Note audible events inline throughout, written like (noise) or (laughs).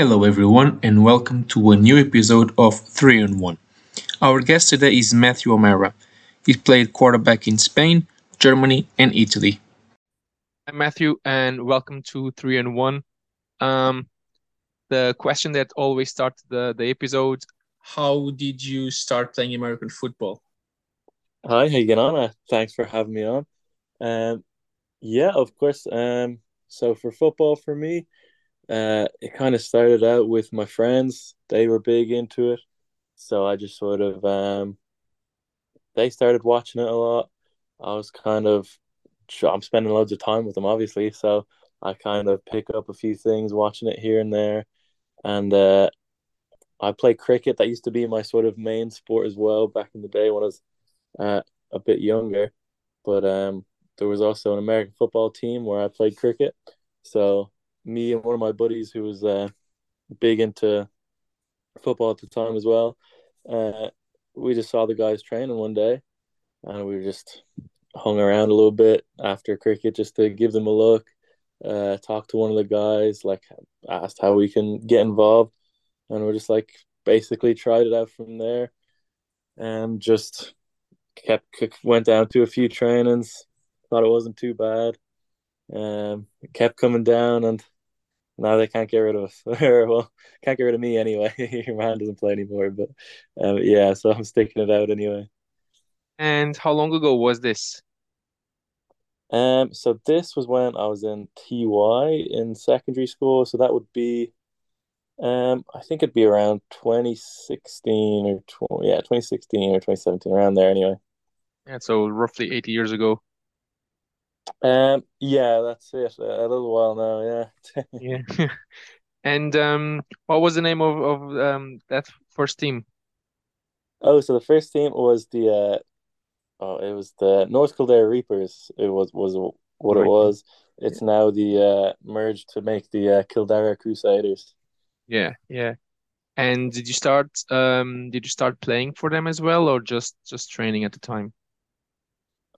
Hello, everyone, and welcome to a new episode of 3 on 1. Our guest today is Matthew O'Meara. He played quarterback in Spain, Germany, and Italy. Hi, Matthew, and welcome to 3 on 1. Um, the question that always starts the, the episode How did you start playing American football? Hi, how you getting on? Uh, thanks for having me on. Um, yeah, of course. Um, so for football, for me, uh, it kind of started out with my friends. They were big into it, so I just sort of um, they started watching it a lot. I was kind of I'm spending loads of time with them, obviously, so I kind of pick up a few things, watching it here and there, and uh, I play cricket. That used to be my sort of main sport as well back in the day when I was uh, a bit younger. But um, there was also an American football team where I played cricket. So me and one of my buddies who was uh, big into football at the time as well, uh, we just saw the guys training one day, and we just hung around a little bit after cricket just to give them a look, uh, talk to one of the guys, like asked how we can get involved, and we're just like basically tried it out from there, and just kept went down to a few trainings, thought it wasn't too bad, um, kept coming down, and now they can't get rid of us. (laughs) well, can't get rid of me anyway. (laughs) Man doesn't play anymore, but um, yeah, so I'm sticking it out anyway. And how long ago was this? Um, so this was when I was in TY in secondary school. So that would be, um, I think it'd be around 2016 or 20, yeah, 2016 or 2017, around there anyway. Yeah, so roughly 80 years ago. Um, yeah, that's it. A little while now, yeah. (laughs) yeah. (laughs) and um, what was the name of of um that first team? Oh, so the first team was the uh, oh, it was the North Kildare Reapers. It was was what right. it was. It's yeah. now the uh merged to make the uh, Kildare Crusaders. Yeah, yeah. And did you start um did you start playing for them as well or just just training at the time?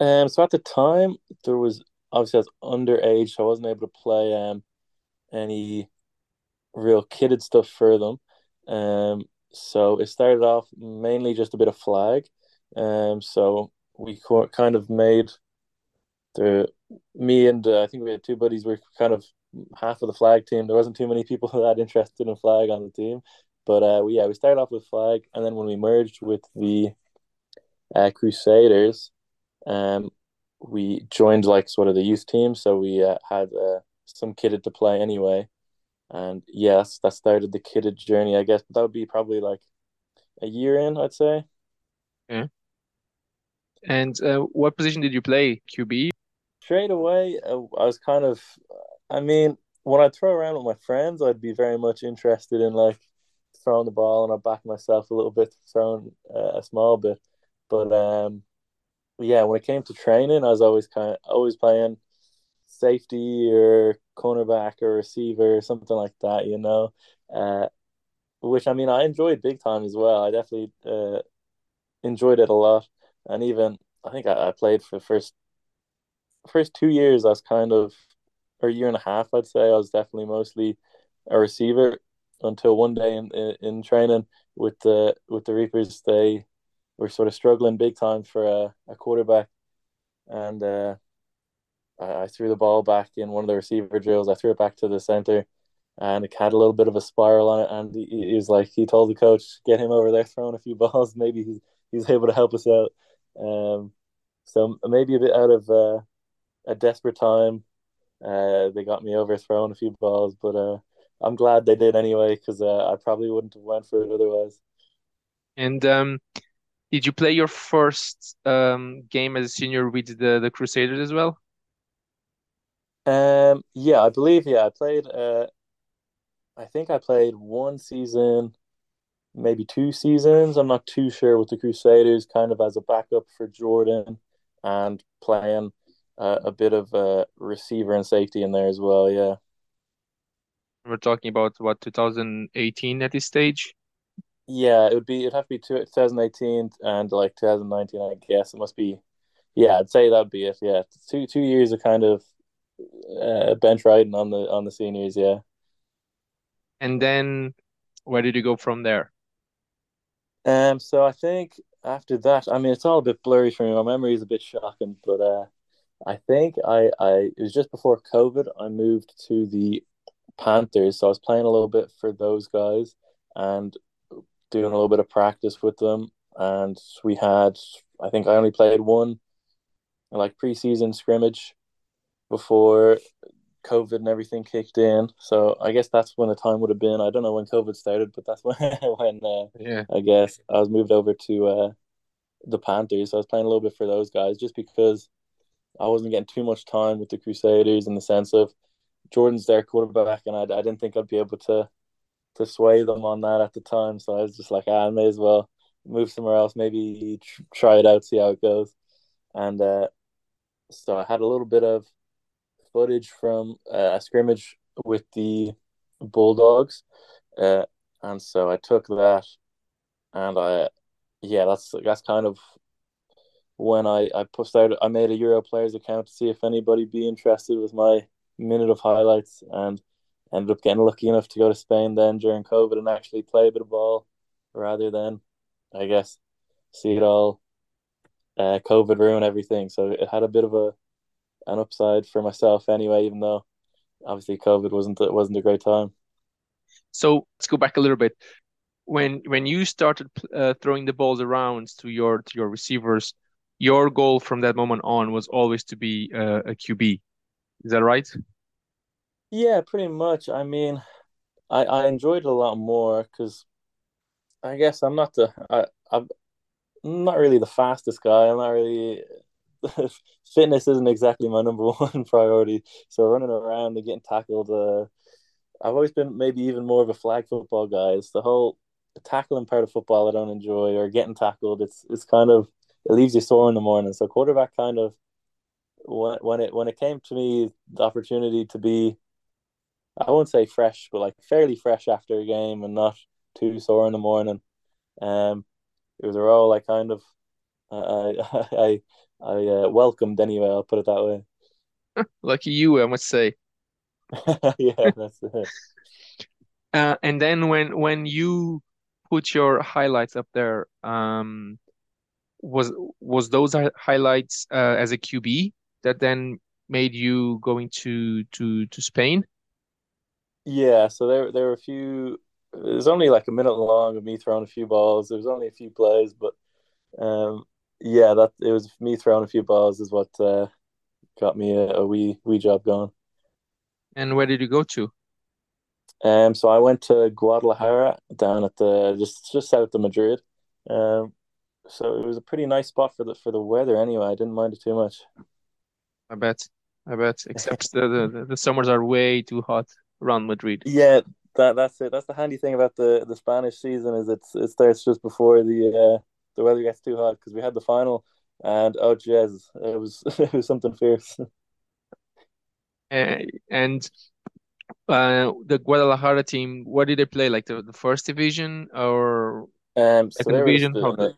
Um, so at the time there was obviously I was underage, so I wasn't able to play um any real kitted stuff for them. Um, so it started off mainly just a bit of flag. Um, so we kind of made the me and uh, I think we had two buddies were kind of half of the flag team. There wasn't too many people (laughs) that interested in flag on the team, but uh, we, yeah, we started off with flag, and then when we merged with the uh, Crusaders, um, we joined like sort of the youth team, so we uh, had uh, some kitted to play anyway, and yes, that started the kitted journey, I guess. But that would be probably like a year in, I'd say. Yeah. And uh, what position did you play? QB. Straight away, uh, I was kind of. I mean, when I throw around with my friends, I'd be very much interested in like throwing the ball, and I back myself a little bit, throwing uh, a small bit. But um, yeah, when it came to training, I was always kind of always playing safety or cornerback or receiver or something like that, you know. Uh, which I mean, I enjoyed big time as well. I definitely uh, enjoyed it a lot, and even I think I, I played for the first first two years. I was kind of or a year and a half, I'd say. I was definitely mostly a receiver until one day in in, in training with the with the Reapers, they we're sort of struggling big time for a, a quarterback. And uh, I, I, threw the ball back in one of the receiver drills. I threw it back to the center, and it had a little bit of a spiral on it. And he, he was like, he told the coach, get him over there throwing a few (laughs) balls. Maybe he's, he's able to help us out. Um, so maybe a bit out of uh, a desperate time, uh, they got me over throwing a few balls, but uh, I'm glad they did anyway because uh, I probably wouldn't have went for it otherwise. And um, did you play your first um, game as a senior with the, the Crusaders as well? Um, yeah, I believe. Yeah, I played. Uh, I think I played one season, maybe two seasons. I'm not too sure with the Crusaders, kind of as a backup for Jordan, and playing uh, a bit of a receiver and safety in there as well. Yeah. We're talking about what 2018 at this stage. Yeah, it would be. It'd have to be 2018 and like 2019. I guess it must be. Yeah, I'd say that'd be it. Yeah, two two years of kind of uh, bench riding on the on the seniors. Yeah. And then where did you go from there? Um, so I think after that, I mean, it's all a bit blurry for me. My memory is a bit shocking, but uh, I think I, I it was just before COVID. I moved to the Panthers, so I was playing a little bit for those guys and doing a little bit of practice with them. And we had, I think, I only played one like preseason scrimmage before COVID and everything kicked in. So I guess that's when the time would have been. I don't know when COVID started, but that's when (laughs) when uh, Yeah. I guess I was moved over to uh, the Panthers. So I was playing a little bit for those guys just because I wasn't getting too much time with the Crusaders in the sense of Jordan's their quarterback, and I, I didn't think I'd be able to to sway them on that at the time. So I was just like, ah, I may as well move somewhere else, maybe tr- try it out, see how it goes. And uh, so I had a little bit of footage from uh, a scrimmage with the Bulldogs, uh, and so I took that, and I, yeah, that's that's kind of when I I posted out. I made a Euro Players account to see if anybody be interested with my minute of highlights, and ended up getting lucky enough to go to Spain then during COVID and actually play a bit of ball, rather than, I guess, see it all. Uh, COVID ruin everything, so it had a bit of a an upside for myself anyway. Even though obviously COVID wasn't it wasn't a great time. So let's go back a little bit. When when you started uh, throwing the balls around to your to your receivers, your goal from that moment on was always to be uh, a QB. Is that right? Yeah, pretty much. I mean, I I enjoyed it a lot more because I guess I'm not the I I'm not really the fastest guy. I'm not really (laughs) fitness isn't exactly my number (laughs) one priority. So running around and getting tackled, uh, I've always been maybe even more of a flag football guy. It's the whole tackling part of football I don't enjoy, or getting tackled. It's it's kind of it leaves you sore in the morning. So quarterback kind of when when it when it came to me the opportunity to be, I won't say fresh, but like fairly fresh after a game and not too sore in the morning. Um, it was a role I kind of I I (laughs) I uh, welcomed anyway. I'll put it that way. (laughs) Lucky you, I must say. (laughs) yeah, that's it. Uh, and then when when you put your highlights up there, um, was was those highlights uh, as a QB that then made you going to to to Spain? Yeah, so there there were a few. It was only like a minute long of me throwing a few balls. There was only a few plays, but um, yeah, that it was me throwing a few balls is what uh, got me a, a wee wee job going. And where did you go to? Um, so I went to Guadalajara down at the just just south of Madrid. Um, so it was a pretty nice spot for the for the weather anyway. I didn't mind it too much. I bet, I bet. Except the, the the summers are way too hot around Madrid. Yeah, that that's it. That's the handy thing about the the Spanish season is it's it starts just before the uh the weather gets too hot because we had the final and oh jazz, it was (laughs) it was something fierce. Uh, and uh, the Guadalajara team, what did they play? Like the, the first division or Um, so second they were division? the, the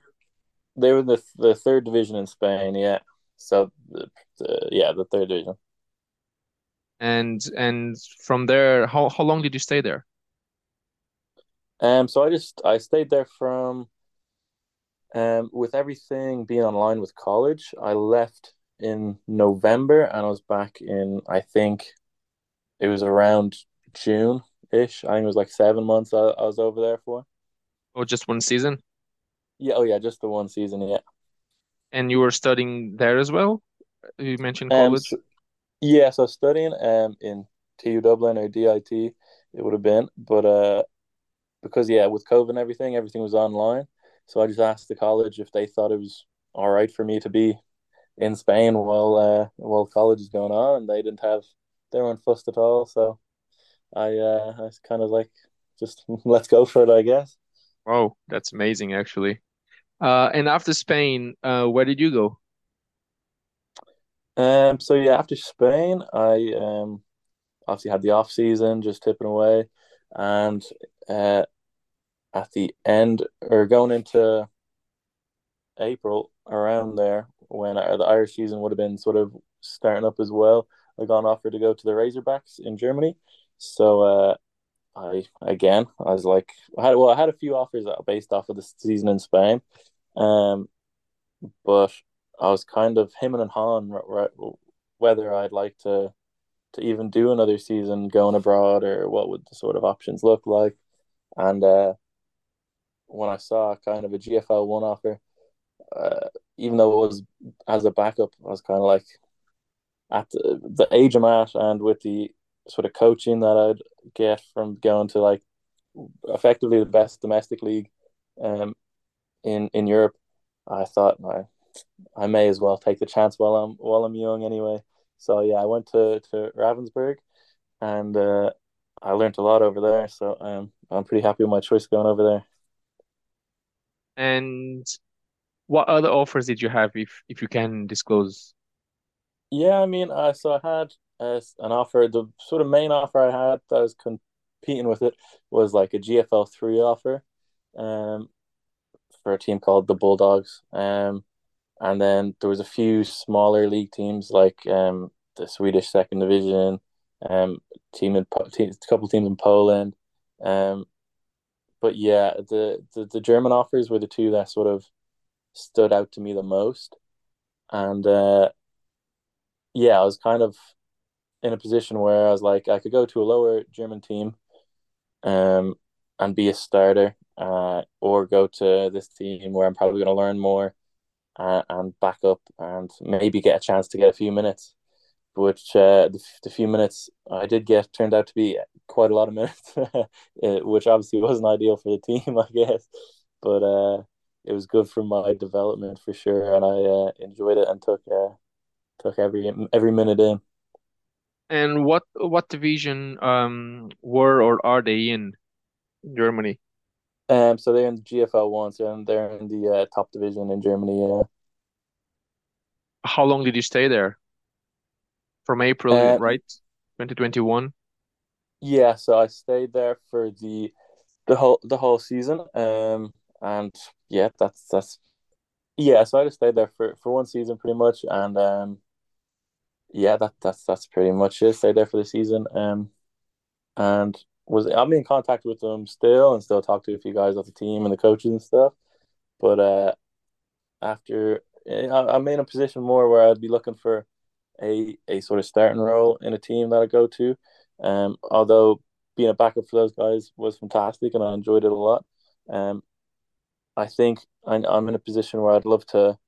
they were the the third division in Spain. Yeah, so the, the yeah the third division. And and from there, how how long did you stay there? Um, so I just I stayed there from um with everything being online with college. I left in November and I was back in I think it was around June ish. I think it was like seven months I, I was over there for. oh just one season? Yeah, oh yeah, just the one season. Yeah. And you were studying there as well? You mentioned Um, college. so, yeah, so studying um in TU Dublin or DIT it would have been, but uh because yeah, with COVID and everything, everything was online. So I just asked the college if they thought it was all right for me to be in Spain while uh while college is going on, and they didn't have they weren't fussed at all. So I uh I was kind of like just (laughs) let's go for it, I guess. Oh, that's amazing, actually. Uh, and after Spain, uh, where did you go? Um, so yeah, after Spain, I um obviously had the off season, just tipping away, and uh at the end or going into April around there when the Irish season would have been sort of starting up as well. I got an offer to go to the Razorbacks in Germany, so uh, I again I was like I had well I had a few offers based off of the season in Spain, um, but I was kind of him and Han whether I'd like to to even do another season going abroad or what would the sort of options look like, and uh, when I saw kind of a GFL one offer, uh, even though it was as a backup, I was kind of like at the, the age I'm at and with the sort of coaching that I'd get from going to like effectively the best domestic league um in in Europe, I thought I I may as well take the chance while I'm while I'm young anyway. So yeah, I went to to Ravensburg, and uh, I learned a lot over there. So um, I'm pretty happy with my choice going over there. And what other offers did you have, if if you can disclose? Yeah, I mean, uh, so I had uh, an offer. The sort of main offer I had that I was competing with it was like a GFL three offer, um, for a team called the Bulldogs. Um, and then there was a few smaller league teams like um the Swedish second division, um, team in a couple teams in Poland, um, but yeah, the, the the German offers were the two that sort of stood out to me the most, and uh, yeah, I was kind of in a position where I was like, I could go to a lower German team, um, and be a starter, uh, or go to this team where I'm probably going to learn more, uh, and back up and maybe get a chance to get a few minutes. Which uh, the, the few minutes I did get turned out to be quite a lot of minutes, (laughs) which obviously wasn't ideal for the team, (laughs) I guess. But uh, it was good for my development for sure, and I uh, enjoyed it and took uh, took every every minute in. And what what division um were or are they in Germany? Um, so they're in the GFL one, so they're in the uh, top division in Germany. Yeah. How long did you stay there? From April, uh, right? Twenty twenty one. Yeah, so I stayed there for the the whole the whole season. Um, and yeah, that's that's yeah. So I just stayed there for for one season pretty much, and um, yeah, that that's that's pretty much it. Stayed there for the season. Um, and was I'm in contact with them still, and still talk to a few guys off the team and the coaches and stuff. But uh, after I'm in a position more where I'd be looking for a a sort of starting role in a team that I go to. Um, although being a backup for those guys was fantastic and I enjoyed it a lot. Um, I think I'm in a position where I'd love to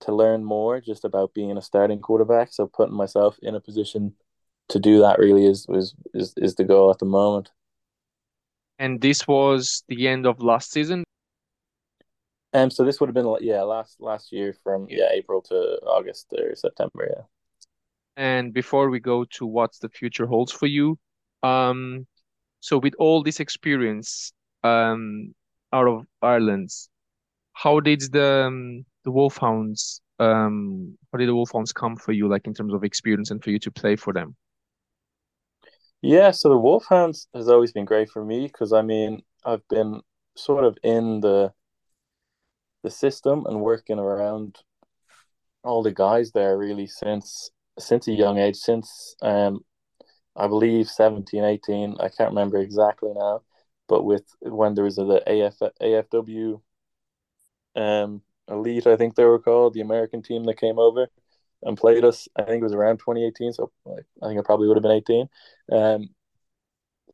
to learn more just about being a starting quarterback. So putting myself in a position to do that really is is is, is the goal at the moment. And this was the end of last season. Um, so this would have been yeah last last year from yeah April to August or September yeah. And before we go to what the future holds for you, um, so with all this experience, um, out of Ireland, how did the um, the Wolfhounds um how did the Wolfhounds come for you, like in terms of experience and for you to play for them? Yeah, so the Wolfhounds has always been great for me because I mean I've been sort of in the the system and working around all the guys there really since since a young age since um I believe 17 18 I can't remember exactly now but with when there was a, the AF, AFW um, Elite, I think they were called, the American team that came over and played us. I think it was around 2018, so I think I probably would have been 18. Um,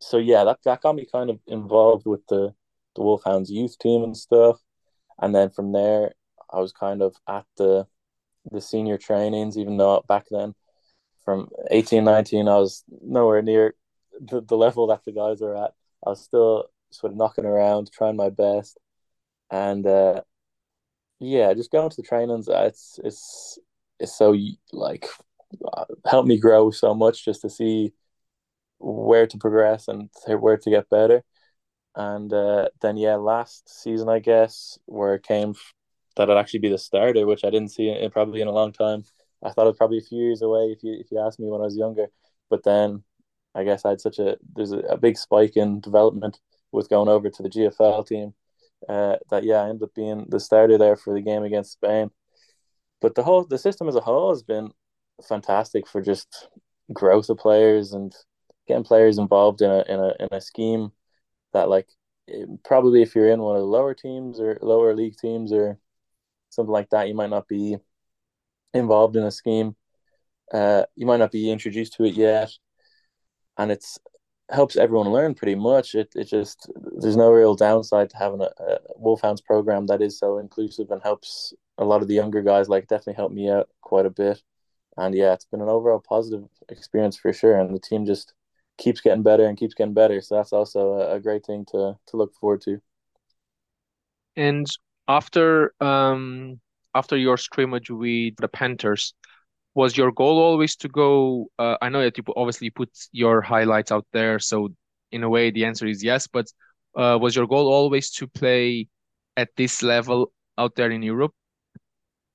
so yeah, that, that got me kind of involved with the the Wolfhounds youth team and stuff, and then from there, I was kind of at the the senior trainings, even though back then, from 18, 19, I was nowhere near the, the level that the guys are at. I was still sort of knocking around, trying my best, and uh, yeah, just going to the trainings. Uh, it's it's it's so like uh, helped me grow so much just to see where to progress and where to get better. And uh, then yeah, last season I guess where it came that I'd actually be the starter, which I didn't see in, probably in a long time. I thought it was probably a few years away if you if you asked me when I was younger. But then I guess I had such a there's a, a big spike in development with going over to the GFL team. Uh, that yeah, I ended up being the starter there for the game against Spain. But the whole the system as a whole has been fantastic for just growth of players and getting players involved in a in a in a scheme that like probably if you're in one of the lower teams or lower league teams or something like that, you might not be involved in a scheme. Uh, you might not be introduced to it yet, and it's helps everyone learn pretty much. It it just there's no real downside to having a, a Wolfhounds program that is so inclusive and helps a lot of the younger guys. Like definitely helped me out quite a bit, and yeah, it's been an overall positive experience for sure. And the team just keeps getting better and keeps getting better. So that's also a, great thing to to look forward to. And after um after your scrimmage with the Panthers, was your goal always to go? Uh, I know that you obviously put your highlights out there, so in a way the answer is yes. But uh, was your goal always to play at this level out there in Europe?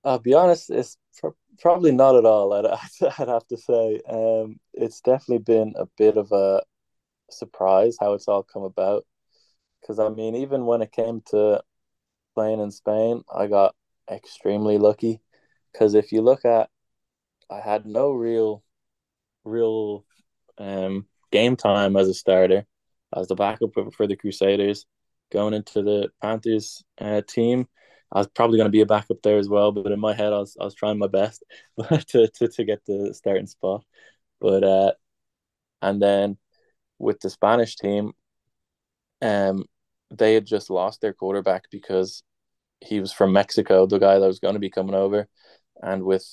I'll be honest, it's probably not at all. I'd, (laughs) I'd have to say, um, it's definitely been a bit of a surprise how it's all come about. Because I mean, even when it came to playing in Spain, I got extremely lucky. Because if you look at, I had no real, real um, game time as a starter, as the backup for the Crusaders, going into the Panthers uh, team. I was probably going to be a backup there as well, but in my head, I was I was trying my best (laughs) to, to to get the starting spot. But uh, and then with the Spanish team, um, they had just lost their quarterback because he was from Mexico, the guy that was going to be coming over, and with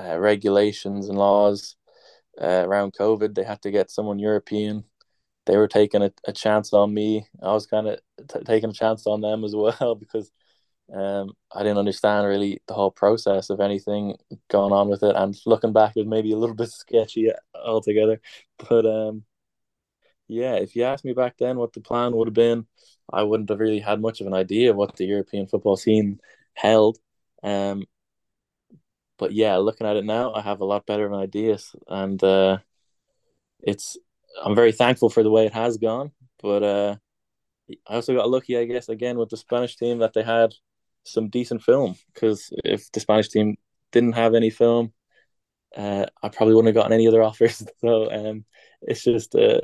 uh, regulations and laws uh, around COVID, they had to get someone European. They were taking a, a chance on me. I was kind of t- taking a chance on them as (laughs) well because um, I didn't understand really the whole process of anything going on with it, and looking back, it was maybe a little bit sketchy altogether. But um, yeah, if you asked me back then what the plan would have been, I wouldn't have really had much of an idea of what the European football scene held. Um, but yeah, looking at it now, I have a lot better of an idea, and uh, it's I'm very thankful for the way it has gone. But uh, I also got lucky, I guess, again with the Spanish team that they had some decent film because if the Spanish team didn't have any film, uh, I probably wouldn't have gotten any other (laughs) offers. So um, it's just uh,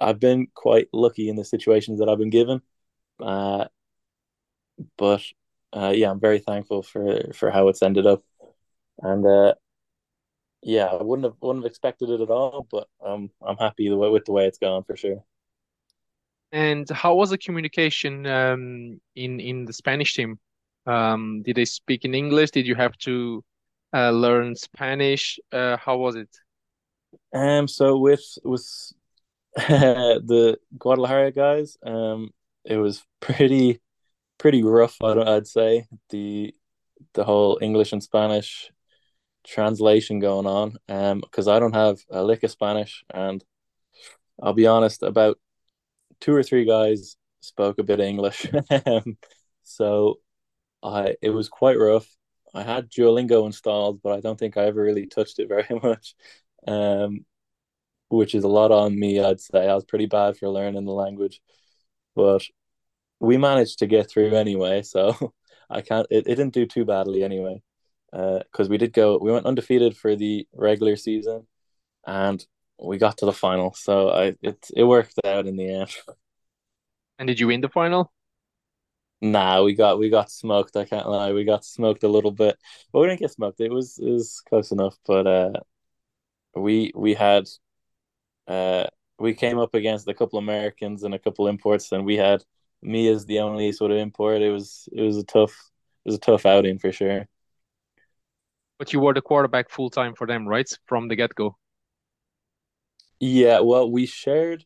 I've been quite lucky in the situations that I've been given. Uh, but uh, yeah, I'm very thankful for for how it's ended up, and uh, yeah, I wouldn't have wouldn't have expected it at all. But um, I'm happy the way, with the way it's gone for sure. And how was the communication um, in in the Spanish team? Um, did they speak in English? Did you have to uh, learn Spanish? Uh, how was it? Um, so with with (laughs) the Guadalajara guys, um, it was pretty pretty rough. I'd, I'd say the the whole English and Spanish translation going on. Um, because I don't have a lick of Spanish, and I'll be honest, about two or three guys spoke a bit of English. (laughs) Um, so I it was quite rough. I had Duolingo installed, but I don't think I ever really touched it (laughs) very much. Um, which is a lot on me, I'd say. I was pretty bad for learning the language. But we managed to get through anyway, so (laughs) I can't it, it didn't do too badly anyway. because uh, we did go we went undefeated for the regular season and we got to the final. So I it it worked out in the end. (laughs) And did you win the final? Nah, we got we got smoked. I can't lie. We got smoked a little bit, but we didn't get smoked. It was it was close enough. But uh, we we had uh we came up against a couple Americans and a couple imports, and we had me as the only sort of import. It was it was a tough it was a tough outing for sure. But you were the quarterback full time for them, right? From the get go. Yeah, well, we shared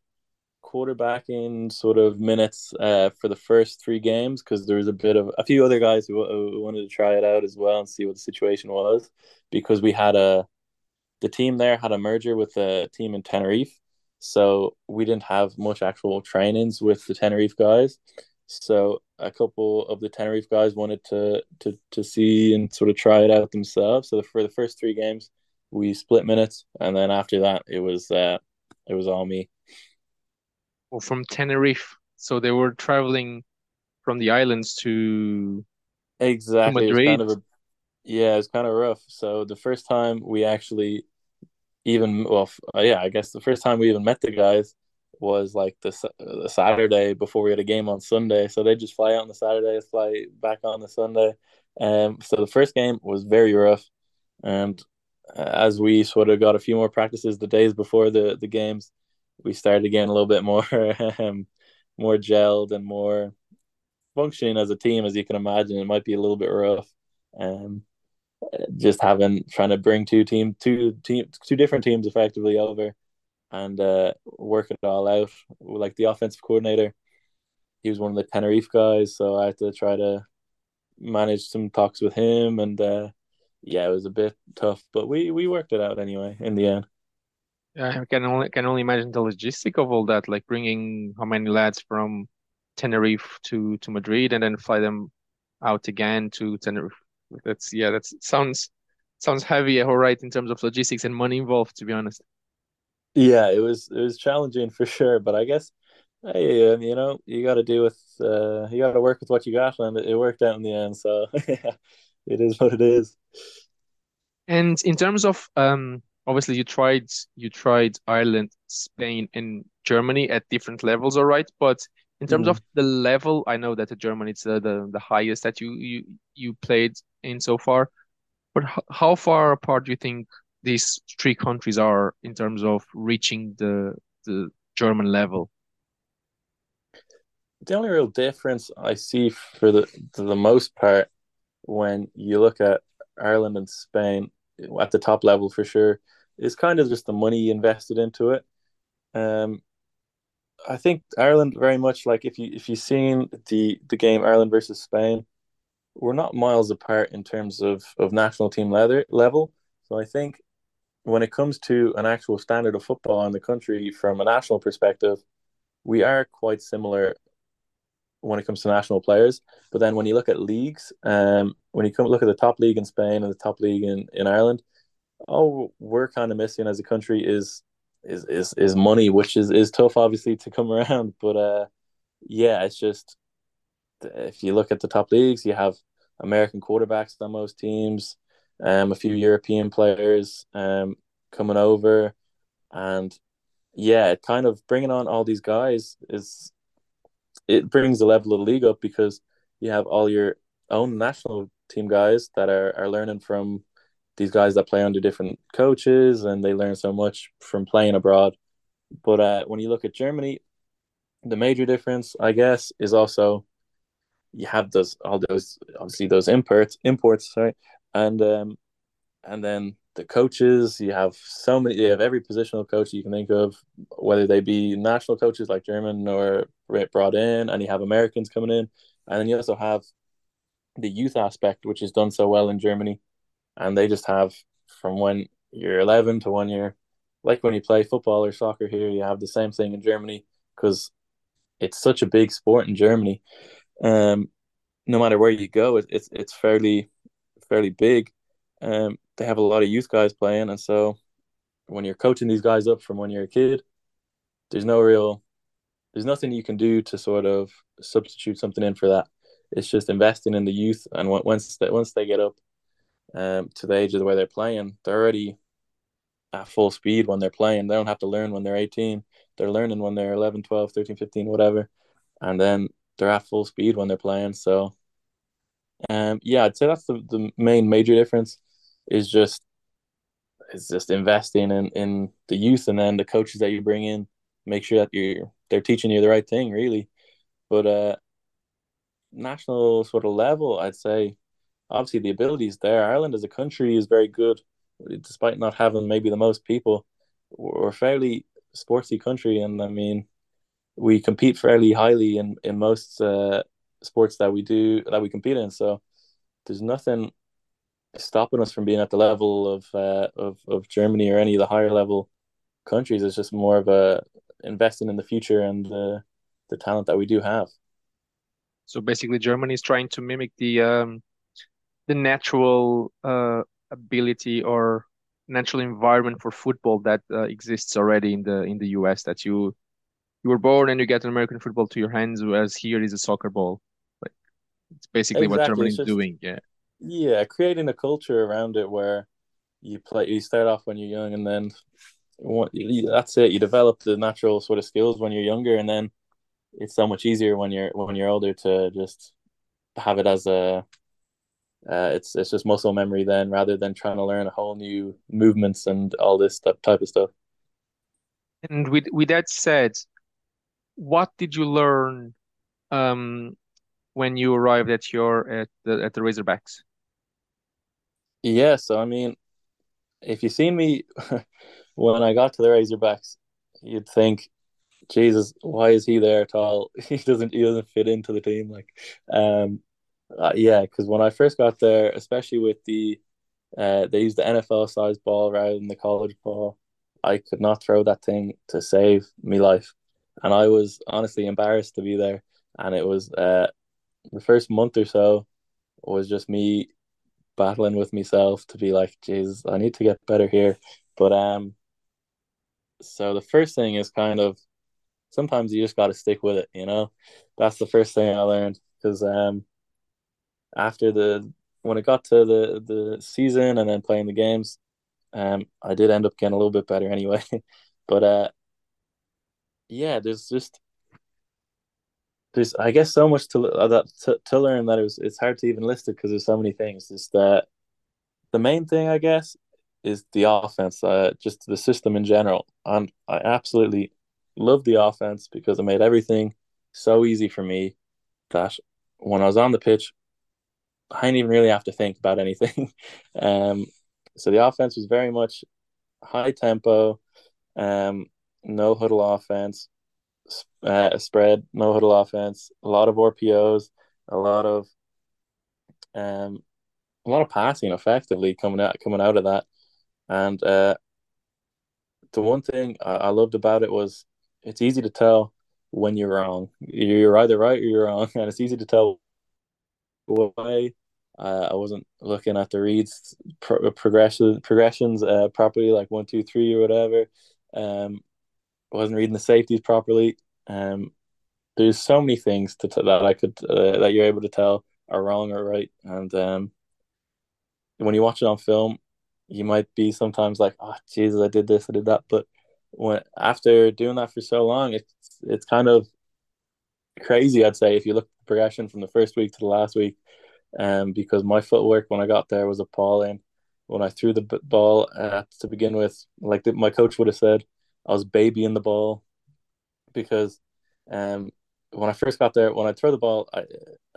quarterbacking sort of minutes uh, for the first three games because there was a bit of a few other guys who, who, wanted to try it out as well and see what the situation was because we had a the team there had a merger with a team in Tenerife, so we didn't have much actual trainings with the Tenerife guys. So a couple of the Tenerife guys wanted to to to see and sort of try it out themselves. So for the first three games, we split minutes, and then after that, it was uh, it was all me or from Tenerife. So they were traveling from the islands to exactly. To Madrid. It kind of a, yeah, it's kind of rough. So the first time we actually even well, uh, yeah, I guess the first time we even met the guys was like the, the Saturday before we had a game on Sunday. So they just fly out on the Saturday, fly back on the Sunday. Um, so the first game was very rough, and uh, as we sort of got a few more practices the days before the the games, we started getting a little bit more (laughs) um, more gelled and more functioning as a team. As you can imagine, it might be a little bit rough. Um, just having trying to bring two team two team two different teams effectively over and uh, work it all out. Like the offensive coordinator, he was one of the Tenerife guys, so I had to try to manage some talks with him, and uh, yeah, it was a bit tough, but we we worked it out anyway in the end. Yeah, I can only can only imagine the logistic of all that, like bringing how many lads from Tenerife to to Madrid and then fly them out again to Tenerife. That's yeah, that sounds sounds heavy, all right, in terms of logistics and money involved, to be honest. Yeah, it was it was challenging for sure, but I guess hey, um, you know, you got to do with uh, you got to work with what you got, and it worked out in the end. So (laughs) yeah, it is what it is. And in terms of um, obviously you tried you tried Ireland, Spain, and Germany at different levels, all right. But in terms mm. of the level, I know that the Germany it's the, the the highest that you you you played in so far. But how far apart do you think these three countries are in terms of reaching the the German level? The only real difference I see for the for the most part when you look at Ireland and Spain at the top level for sure is kind of just the money invested into it. Um, I think Ireland very much like if you if you've seen the the game Ireland versus Spain, we're not miles apart in terms of of national team leather level. So I think when it comes to an actual standard of football in the country from a national perspective, we are quite similar when it comes to national players. But then when you look at leagues, um, when you come look at the top league in Spain and the top league in, in Ireland, all we're kind of missing as a country is is is is money, which is is tough obviously to come (laughs) around. But uh, yeah, it's just if you look at the top leagues, you have American quarterbacks on most teams um, a few European players um, coming over, and yeah, kind of bringing on all these guys is it brings the level of the league up because you have all your own national team guys that are, are learning from these guys that play under different coaches and they learn so much from playing abroad. But uh, when you look at Germany, the major difference, I guess, is also you have those all those obviously those imports imports sorry and um, and then the coaches. You have so many. You have every positional coach you can think of, whether they be national coaches like German or brought in, and you have Americans coming in, and then you also have the youth aspect, which is done so well in Germany, and they just have from when you're 11 to one you're like when you play football or soccer here, you have the same thing in Germany because it's such a big sport in Germany. Um, no matter where you go, it, it's it's fairly fairly big. Um, they have a lot of youth guys playing, and so when you're coaching these guys up from when you're a kid, there's no real, there's nothing you can do to sort of substitute something in for that. It's just investing in the youth, and once they, once they get up um, to the age of the way they're playing, they're already at full speed when they're playing. They don't have to learn when they're 18. They're learning when they're 11, 12, 13, 15, whatever. And then they're at full speed when they're playing. So um, yeah, I'd say that's the, the main major difference is just is just investing in, in the youth and then the coaches that you bring in, make sure that you're they're teaching you the right thing, really. But uh national sort of level, I'd say obviously the ability is there. Ireland as a country is very good, despite not having maybe the most people. We're a fairly sportsy country, and I mean, we compete fairly highly in in most uh, sports that we do that we compete in. So there's nothing stopping us from being at the level of uh, of of Germany or any of the higher level countries. It's just more of a investing in the future and the the talent that we do have. So basically, Germany is trying to mimic the um, the natural uh, ability or natural environment for football that uh, exists already in the in the US. That you you were born and you get an American football to your hands, whereas here is a soccer ball. Like it's basically exactly. what Germany is doing. Yeah yeah creating a culture around it where you play you start off when you're young and then that's it you develop the natural sort of skills when you're younger and then it's so much easier when you're when you're older to just have it as a uh, it's it's just muscle memory then rather than trying to learn a whole new movements and all this type of stuff and with with that said what did you learn um, when you arrived at your at the at the razorbacks yeah so i mean if you see me (laughs) when I got to the Razorbacks, you'd think, Jesus, why is he there at all? (laughs) He doesn't he doesn't fit into the team. Like, um, uh, yeah, because when I first got there, especially with the, uh, they used the NFL size ball rather than the college ball. I could not throw that thing to save me life, and I was honestly embarrassed to be there. And it was uh, the first month or so was just me battling with myself to be like, Jesus, I need to get better here. But um, so the first thing is kind of sometimes you just got to stick with it, you know. That's the first thing I learned because um, after the when it got to the the season and then playing the games, um, I did end up getting a little bit better anyway. (laughs) but uh, yeah, there's just there's I guess so much to uh, that to, to learn that it was it's hard to even list it because there's so many things. Just that the main thing I guess is the offense, uh, just the system in general, and I absolutely love the offense because it made everything so easy for me that when I was on the pitch, I didn't even really have to think about anything. (laughs) um, so the offense was very much high tempo, um, no huddle offense uh, spread, no huddle offense, a lot of RPOs, a lot of um, a lot of passing effectively coming out coming out of that. And uh, the one thing I, I loved about it was it's easy to tell when you're wrong. You're either right or you're wrong, (laughs) and it's easy to tell why. Uh, I wasn't looking at the reads pro- progression progressions uh, properly, like one, two, three, or whatever. Um, I wasn't reading the safeties properly. Um, there's so many things to t- that I could uh, that you're able to tell are wrong or right, and um, when you watch it on film, you might be sometimes like, "Oh, Jesus, I did this, I did that," but when after doing that for so long, it's it's kind of crazy. I'd say if you look at the progression from the first week to the last week, um, because my footwork when I got there was appalling. When I threw the ball uh, to begin with, like the, my coach would have said, I was babying the ball because um, when I first got there, when I throw the ball, I,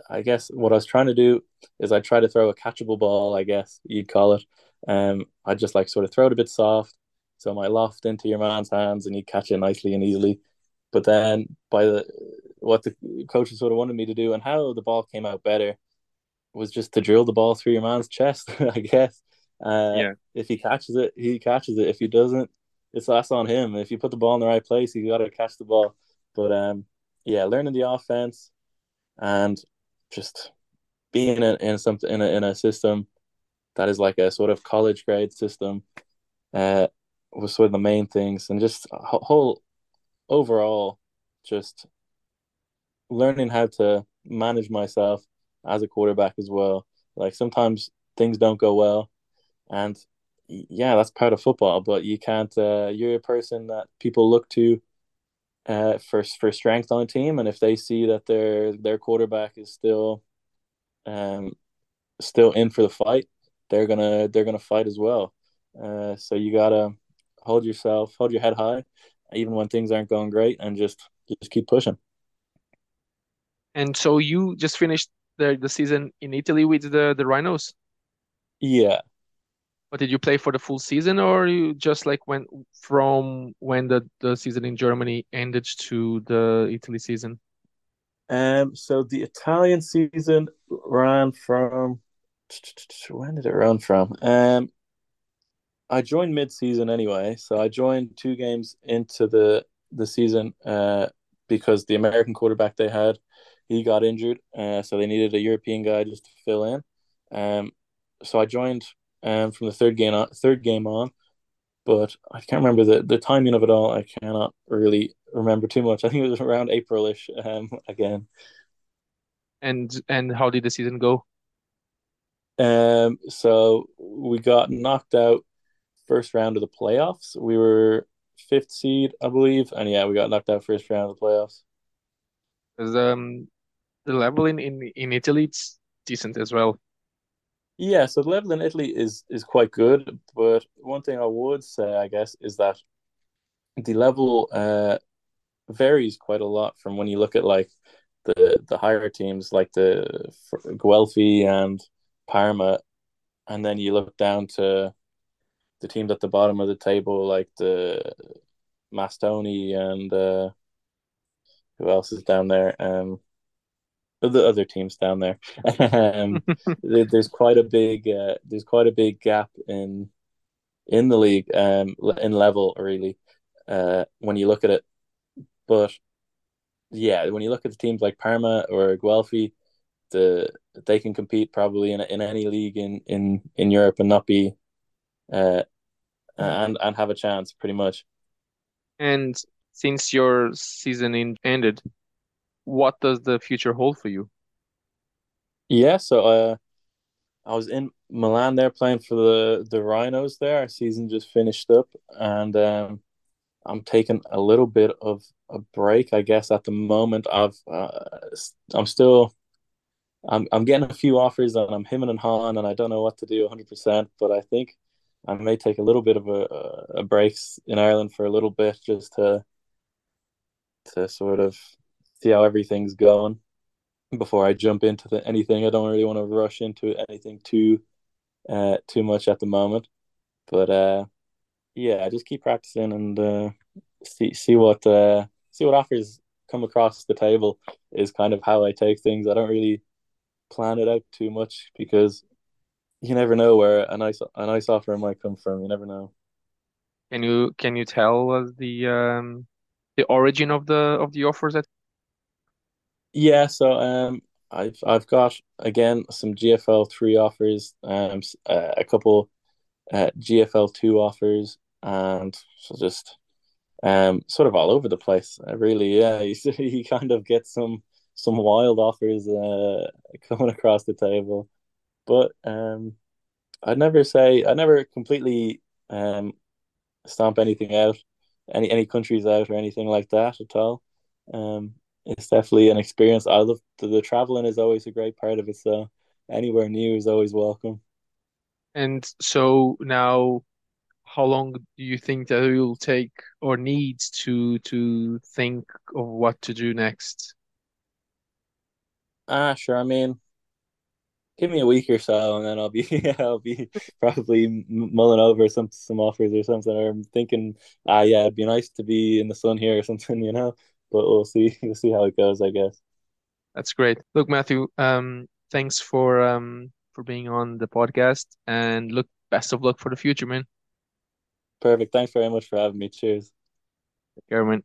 I guess what I was trying to do is I try to throw a catchable ball, I guess you'd call it. Um, I just like sort of throw it a bit soft, so might loft into your man's hands and you catch it nicely and easily. But then by the what the coaches sort of wanted me to do and how the ball came out better was just to drill the ball through your man's chest, (laughs) I guess. Uh, yeah. If he catches it, he catches it. If he doesn't, it's that's on him. If you put the ball in the right place, you got to catch the ball. But um, yeah, learning the offense and just being in, in something in a, in a system that is like a sort of college grade system uh, was sort of the main things, and just whole overall, just learning how to manage myself as a quarterback as well. Like sometimes things don't go well, and yeah, that's part of football. But you can't. Uh, you're a person that people look to uh, for for strength on a team, and if they see that their their quarterback is still, um, still in for the fight, they're gonna they're gonna fight as well. Uh, so you gotta hold yourself, hold your head high, even when things aren't going great, and just just keep pushing. And so you just finished the the season in Italy with the the Rhinos. Yeah, but did you play for the full season, or you just like went from when the the season in Germany ended to the Italy season? Um, so the Italian season ran from when did it run from? Um, I joined mid-season anyway, so I joined two games into the the season uh, because the American quarterback they had he got injured, uh, so they needed a European guy just to fill in. Um, so I joined um, from the third game on, third game on. But I can't remember the, the timing of it all. I cannot really remember too much. I think it was around Aprilish um, again. And and how did the season go? Um, so we got knocked out first round of the playoffs. We were fifth seed, I believe, and yeah, we got knocked out first round of the playoffs. Because um, the level in, in in Italy it's decent as well. Yeah, so the level in Italy is is quite good, but one thing I would say, I guess, is that the level uh varies quite a lot from when you look at like the the higher teams like the Guelfi and Parma, and then you look down to the teams at the bottom of the table like the Mastini and uh, who else is down there? Um, the other teams down there. (laughs) um, (laughs) there's quite a big uh, there's quite a big gap in in the league um in level really uh when you look at it but yeah when you look at the teams like Parma or Guelfi the they can compete probably in in any league in in in Europe and not be uh and and have a chance pretty much and since your season in, ended what does the future hold for you yeah so uh I was in Milan there playing for the the Rhinos there. Our season just finished up, and um, I'm taking a little bit of a break, I guess, at the moment. I've uh, I'm still I'm I'm getting a few offers, and I'm him and Han, and I don't know what to do 100. percent But I think I may take a little bit of a a break in Ireland for a little bit, just to to sort of see how everything's going before I jump into the, anything. I don't really want to rush into anything too uh too much at the moment. But uh yeah, I just keep practicing and uh see see what uh see what offers come across the table is kind of how I take things. I don't really plan it out too much because you never know where a nice a nice offer might come from. You never know. Can you can you tell us the um the origin of the of the offers that Yeah, so um, I've I've got again some GFL three offers, um, uh, a couple uh, GFL two offers, and so just um, sort of all over the place. Uh, really, yeah, (laughs) you kind of get some some wild offers uh coming across the table, but um, I'd never say I never completely um stomp anything out, any any countries out or anything like that at all. Um, it's definitely an experience. I love the, the traveling is always a great part of it. So anywhere new is always welcome. And so now, how long do you think that you'll take or needs to to think of what to do next? Ah, sure. I mean, give me a week or so, and then I'll be (laughs) I'll be probably mulling over some some offers or something. Or I'm thinking, ah, yeah, it'd be nice to be in the sun here or something, (laughs) you know but we'll see (laughs) we'll see how it goes, I guess. That's great. Look, Matthew, um, thanks for um for being on the podcast, and look, best of luck for the future, man. Perfect. Thanks very much for having me. Cheers. Take care, man.